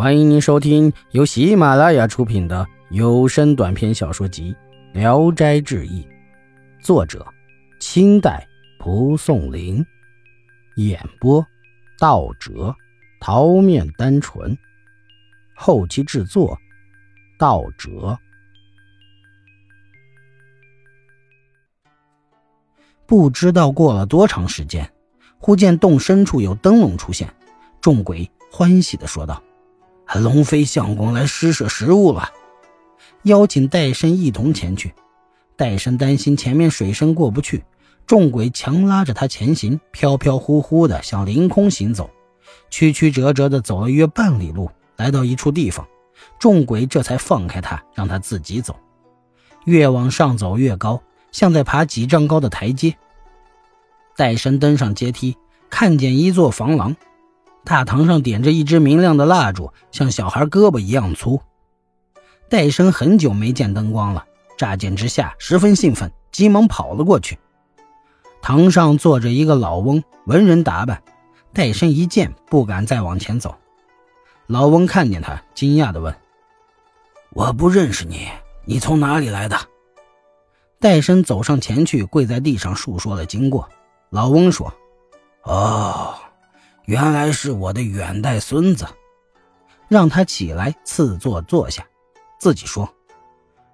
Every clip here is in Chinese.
欢迎您收听由喜马拉雅出品的有声短篇小说集《聊斋志异》，作者：清代蒲松龄，演播：道哲、桃面单纯，后期制作：道哲。不知道过了多长时间，忽见洞深处有灯笼出现，众鬼欢喜的说道。龙飞相公来施舍食物了，邀请戴参一同前去。戴参担心前面水深过不去，众鬼强拉着他前行，飘飘忽忽的向凌空行走，曲曲折折的走了约半里路，来到一处地方，众鬼这才放开他，让他自己走。越往上走越高，像在爬几丈高的台阶。戴参登上阶梯，看见一座房廊。大堂上点着一支明亮的蜡烛，像小孩胳膊一样粗。戴生很久没见灯光了，乍见之下十分兴奋，急忙跑了过去。堂上坐着一个老翁，文人打扮。戴生一见，不敢再往前走。老翁看见他，惊讶地问：“我不认识你，你从哪里来的？”戴生走上前去，跪在地上述说了经过。老翁说：“哦。”原来是我的远代孙子，让他起来赐座坐下，自己说：“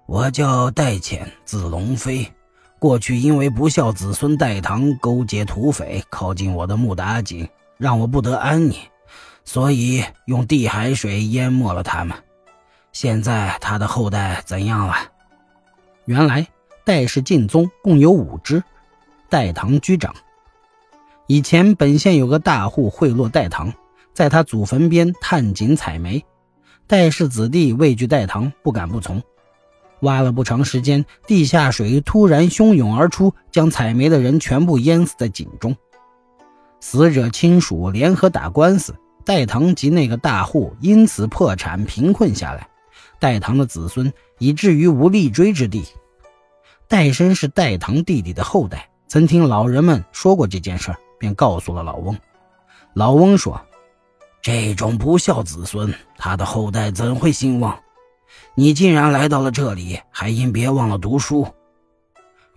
我叫戴潜，字龙飞。过去因为不孝子孙戴唐勾结土匪，靠近我的木打井，让我不得安宁，所以用地海水淹没了他们。现在他的后代怎样了？原来戴氏晋宗共有五支，戴唐居长。”以前本县有个大户贿赂戴唐，在他祖坟边探井采煤，戴氏子弟畏惧戴唐，不敢不从。挖了不长时间，地下水突然汹涌而出，将采煤的人全部淹死在井中。死者亲属联合打官司，戴唐及那个大户因此破产贫困下来，戴唐的子孙以至于无立锥之地。戴生是戴唐弟弟的后代，曾听老人们说过这件事儿。便告诉了老翁。老翁说：“这种不孝子孙，他的后代怎会兴旺？你既然来到了这里，还应别忘了读书。”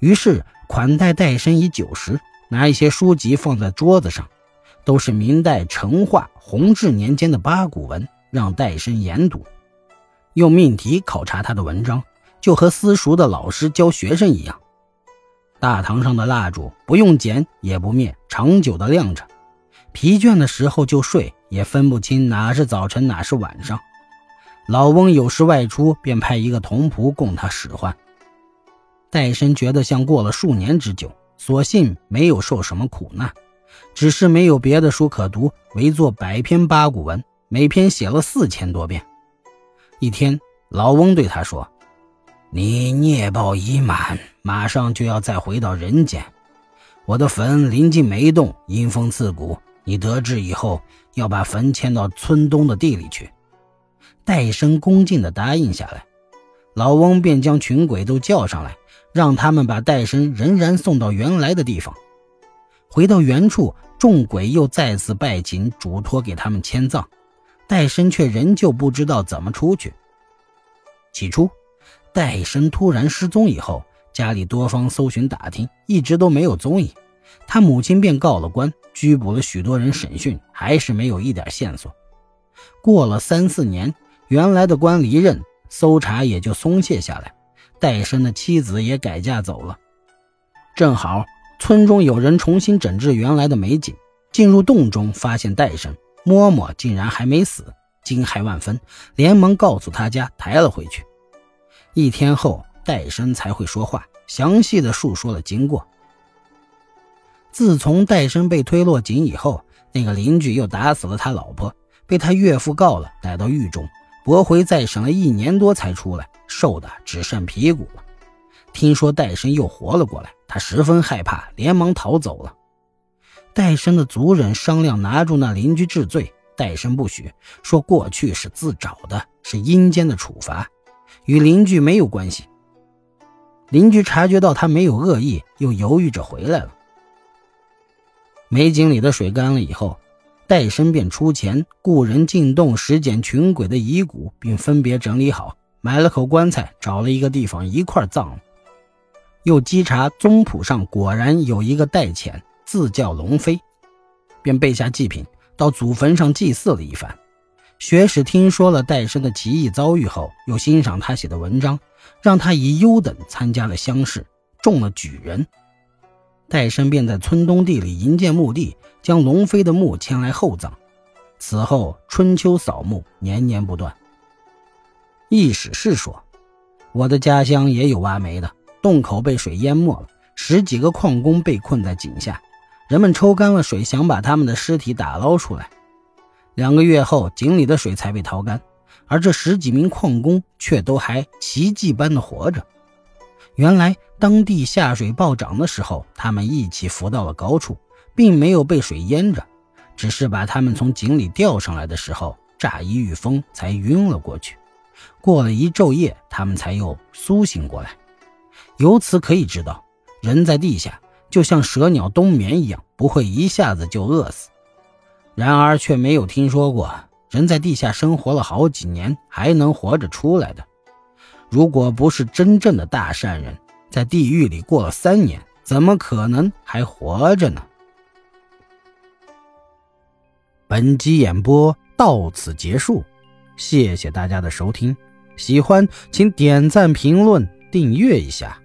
于是款待戴生以酒食，拿一些书籍放在桌子上，都是明代成化、弘治年间的八股文，让戴生研读，用命题考察他的文章，就和私塾的老师教学生一样。大堂上的蜡烛不用剪也不灭，长久的亮着。疲倦的时候就睡，也分不清哪是早晨哪是晚上。老翁有时外出，便派一个童仆供他使唤。戴生觉得像过了数年之久，所幸没有受什么苦难，只是没有别的书可读，唯作百篇八股文，每篇写了四千多遍。一天，老翁对他说。你孽报已满，马上就要再回到人间。我的坟临近梅洞，阴风刺骨。你得知以后，要把坟迁到村东的地里去。戴生恭敬地答应下来。老翁便将群鬼都叫上来，让他们把戴生仍然送到原来的地方。回到原处，众鬼又再次拜请嘱托给他们迁葬，戴生却仍旧不知道怎么出去。起初。戴生突然失踪以后，家里多方搜寻打听，一直都没有踪影。他母亲便告了官，拘捕了许多人审讯，还是没有一点线索。过了三四年，原来的官离任，搜查也就松懈下来。戴生的妻子也改嫁走了。正好村中有人重新整治原来的美景，进入洞中发现戴生嬷嬷竟然还没死，惊骇万分，连忙告诉他家抬了回去。一天后，戴生才会说话，详细的述说了经过。自从戴生被推落井以后，那个邻居又打死了他老婆，被他岳父告了，逮到狱中，驳回再审了一年多才出来，瘦的只剩皮骨了。听说戴生又活了过来，他十分害怕，连忙逃走了。戴生的族人商量拿住那邻居治罪，戴生不许，说过去是自找的，是阴间的处罚。与邻居没有关系。邻居察觉到他没有恶意，又犹豫着回来了。煤井里的水干了以后，戴生便出钱雇人进洞拾捡群鬼的遗骨，并分别整理好，买了口棺材，找了一个地方一块葬了。又稽查宗谱上果然有一个戴潜，字叫龙飞，便备下祭品到祖坟上祭祀了一番。学士听说了戴生的奇异遭遇后，又欣赏他写的文章，让他以优等参加了乡试，中了举人。戴生便在村东地里营建墓地，将龙飞的墓迁来厚葬。此后春秋扫墓，年年不断。易史是说，我的家乡也有挖煤的，洞口被水淹没了，十几个矿工被困在井下，人们抽干了水，想把他们的尸体打捞出来。两个月后，井里的水才被掏干，而这十几名矿工却都还奇迹般的活着。原来，当地下水暴涨的时候，他们一起浮到了高处，并没有被水淹着，只是把他们从井里吊上来的时候，乍一遇风才晕了过去。过了一昼夜，他们才又苏醒过来。由此可以知道，人在地下就像蛇鸟冬眠一样，不会一下子就饿死。然而，却没有听说过人在地下生活了好几年还能活着出来的。如果不是真正的大善人，在地狱里过了三年，怎么可能还活着呢？本集演播到此结束，谢谢大家的收听。喜欢请点赞、评论、订阅一下。